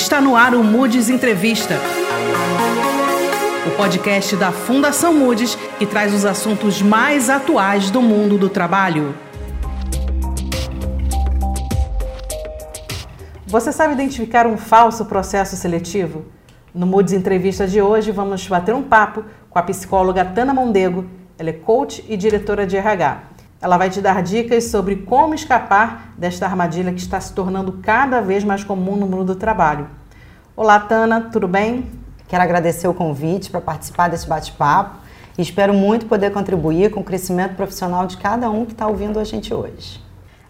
Está no ar o Moody's Entrevista. O podcast da Fundação Moody's que traz os assuntos mais atuais do mundo do trabalho. Você sabe identificar um falso processo seletivo? No Moody's Entrevista de hoje, vamos bater um papo com a psicóloga Tana Mondego. Ela é coach e diretora de RH. Ela vai te dar dicas sobre como escapar desta armadilha que está se tornando cada vez mais comum no mundo do trabalho. Olá, Tana, tudo bem? Quero agradecer o convite para participar desse bate-papo e espero muito poder contribuir com o crescimento profissional de cada um que está ouvindo a gente hoje.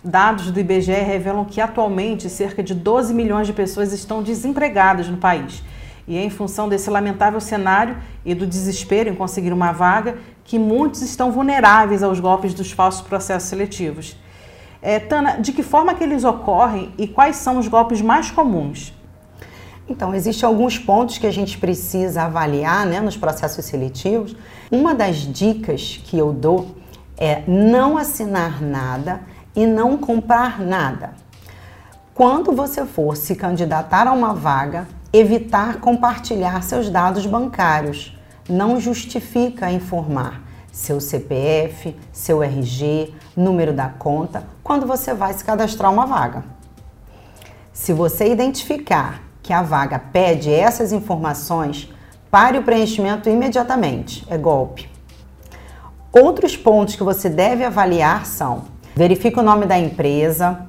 Dados do IBGE revelam que atualmente cerca de 12 milhões de pessoas estão desempregadas no país. E em função desse lamentável cenário e do desespero em conseguir uma vaga que muitos estão vulneráveis aos golpes dos falsos processos seletivos. É, Tana, de que forma que eles ocorrem e quais são os golpes mais comuns? Então, existem alguns pontos que a gente precisa avaliar né, nos processos seletivos. Uma das dicas que eu dou é não assinar nada e não comprar nada. Quando você for se candidatar a uma vaga, evitar compartilhar seus dados bancários não justifica informar seu CPF, seu RG, número da conta, quando você vai se cadastrar uma vaga. Se você identificar que a vaga pede essas informações, pare o preenchimento imediatamente, é golpe. Outros pontos que você deve avaliar são: verifique o nome da empresa,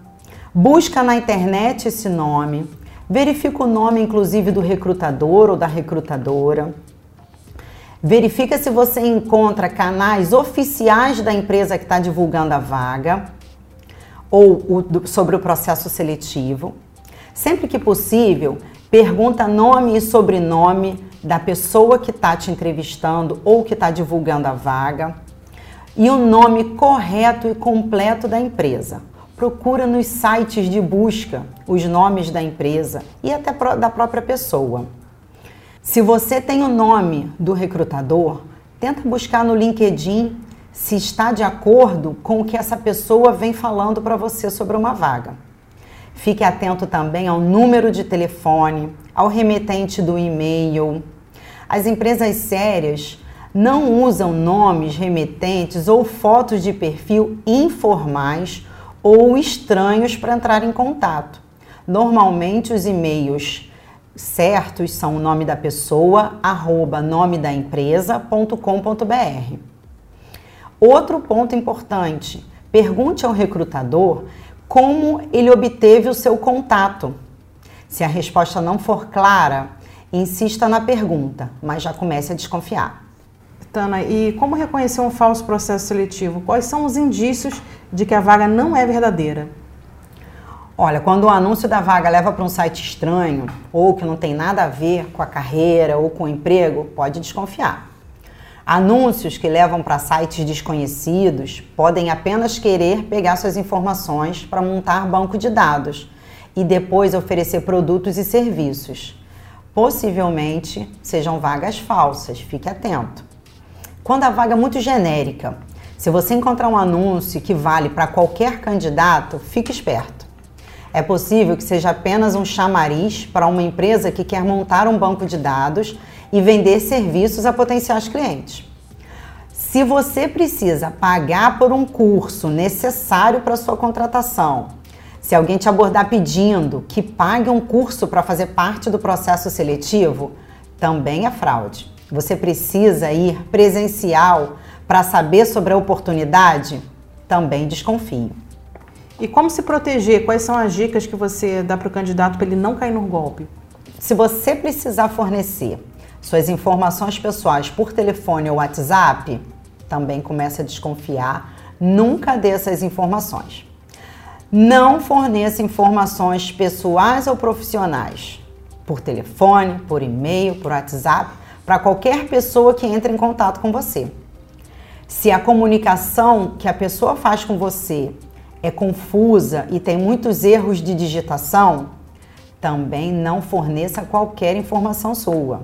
busca na internet esse nome, verifica o nome inclusive do recrutador ou da recrutadora Verifica se você encontra canais oficiais da empresa que está divulgando a vaga ou o, sobre o processo seletivo. Sempre que possível, pergunta nome e sobrenome da pessoa que está te entrevistando ou que está divulgando a vaga e o nome correto e completo da empresa. Procura nos sites de busca os nomes da empresa e até da própria pessoa. Se você tem o nome do recrutador, tenta buscar no LinkedIn se está de acordo com o que essa pessoa vem falando para você sobre uma vaga. Fique atento também ao número de telefone, ao remetente do e-mail. As empresas sérias não usam nomes, remetentes ou fotos de perfil informais ou estranhos para entrar em contato. Normalmente os e-mails certos são o nome da pessoa, arroba nome da empresa.com.br. Outro ponto importante: pergunte ao recrutador como ele obteve o seu contato. Se a resposta não for clara, insista na pergunta, mas já comece a desconfiar. Tana, e como reconhecer um falso processo seletivo? Quais são os indícios de que a vaga não é verdadeira? Olha, quando o anúncio da vaga leva para um site estranho ou que não tem nada a ver com a carreira ou com o emprego, pode desconfiar. Anúncios que levam para sites desconhecidos podem apenas querer pegar suas informações para montar banco de dados e depois oferecer produtos e serviços. Possivelmente sejam vagas falsas, fique atento. Quando a vaga é muito genérica, se você encontrar um anúncio que vale para qualquer candidato, fique esperto. É possível que seja apenas um chamariz para uma empresa que quer montar um banco de dados e vender serviços a potenciais clientes. Se você precisa pagar por um curso necessário para sua contratação, se alguém te abordar pedindo que pague um curso para fazer parte do processo seletivo, também é fraude. Você precisa ir presencial para saber sobre a oportunidade? Também desconfio. E como se proteger? Quais são as dicas que você dá para o candidato para ele não cair no golpe? Se você precisar fornecer suas informações pessoais por telefone ou WhatsApp, também comece a desconfiar. Nunca dê essas informações. Não forneça informações pessoais ou profissionais por telefone, por e-mail, por WhatsApp, para qualquer pessoa que entre em contato com você. Se a comunicação que a pessoa faz com você é confusa e tem muitos erros de digitação, também não forneça qualquer informação sua.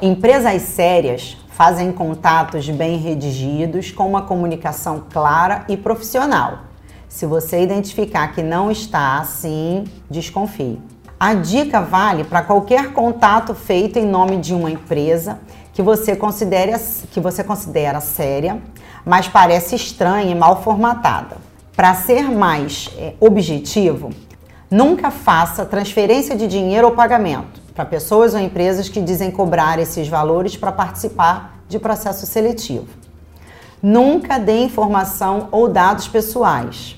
Empresas sérias fazem contatos bem redigidos com uma comunicação clara e profissional. Se você identificar que não está assim, desconfie. A dica vale para qualquer contato feito em nome de uma empresa que você considere que você considera séria, mas parece estranha e mal formatada. Para ser mais é, objetivo, nunca faça transferência de dinheiro ou pagamento para pessoas ou empresas que dizem cobrar esses valores para participar de processo seletivo. Nunca dê informação ou dados pessoais.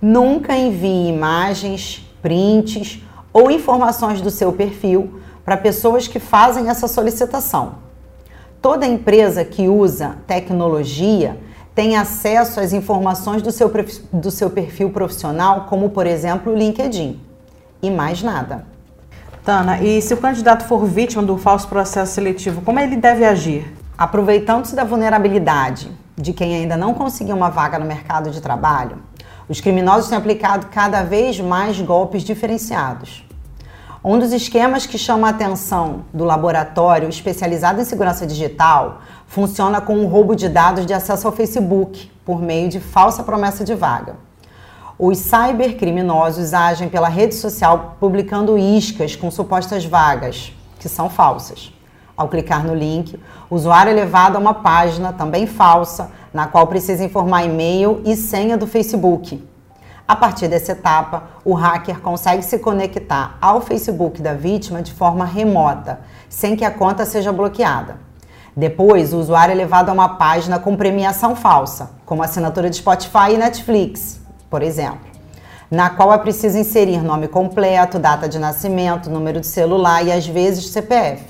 Nunca envie imagens, prints ou informações do seu perfil para pessoas que fazem essa solicitação. Toda empresa que usa tecnologia tem acesso às informações do seu, do seu perfil profissional, como por exemplo o LinkedIn. E mais nada. Tana, e se o candidato for vítima do falso processo seletivo, como ele deve agir? Aproveitando-se da vulnerabilidade de quem ainda não conseguiu uma vaga no mercado de trabalho, os criminosos têm aplicado cada vez mais golpes diferenciados. Um dos esquemas que chama a atenção do laboratório especializado em segurança digital funciona com o roubo de dados de acesso ao Facebook por meio de falsa promessa de vaga. Os cybercriminosos agem pela rede social publicando iscas com supostas vagas, que são falsas. Ao clicar no link, o usuário é levado a uma página também falsa, na qual precisa informar e-mail e senha do Facebook. A partir dessa etapa, o hacker consegue se conectar ao Facebook da vítima de forma remota, sem que a conta seja bloqueada. Depois, o usuário é levado a uma página com premiação falsa, como assinatura de Spotify e Netflix, por exemplo, na qual é preciso inserir nome completo, data de nascimento, número de celular e às vezes CPF.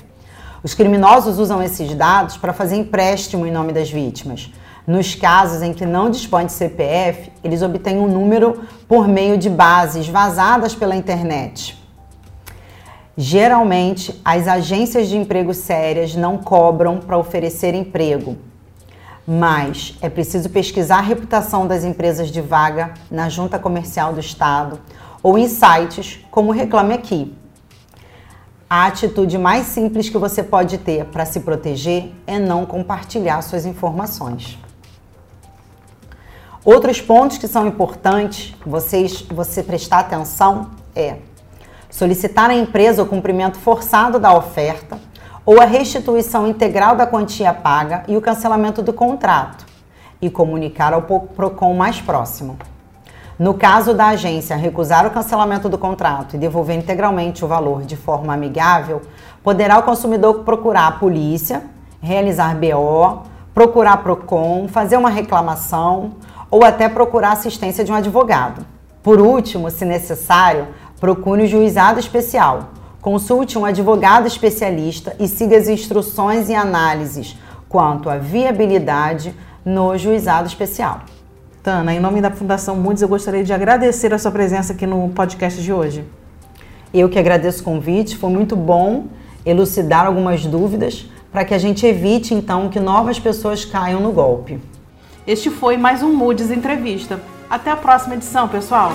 Os criminosos usam esses dados para fazer empréstimo em nome das vítimas, nos casos em que não dispõe de CPF, eles obtêm um número por meio de bases vazadas pela internet. Geralmente, as agências de emprego sérias não cobram para oferecer emprego, mas é preciso pesquisar a reputação das empresas de vaga na Junta Comercial do Estado ou em sites como Reclame Aqui. A atitude mais simples que você pode ter para se proteger é não compartilhar suas informações. Outros pontos que são importantes vocês, você prestar atenção é solicitar à empresa o cumprimento forçado da oferta ou a restituição integral da quantia paga e o cancelamento do contrato e comunicar ao PROCON mais próximo. No caso da agência recusar o cancelamento do contrato e devolver integralmente o valor de forma amigável, poderá o consumidor procurar a polícia, realizar BO, procurar PROCON, fazer uma reclamação ou até procurar assistência de um advogado. Por último, se necessário, procure um juizado especial. Consulte um advogado especialista e siga as instruções e análises quanto à viabilidade no juizado especial. Tana, em nome da Fundação Moody's, eu gostaria de agradecer a sua presença aqui no podcast de hoje. Eu que agradeço o convite, foi muito bom elucidar algumas dúvidas para que a gente evite então que novas pessoas caiam no golpe. Este foi mais um Moody's Entrevista. Até a próxima edição, pessoal!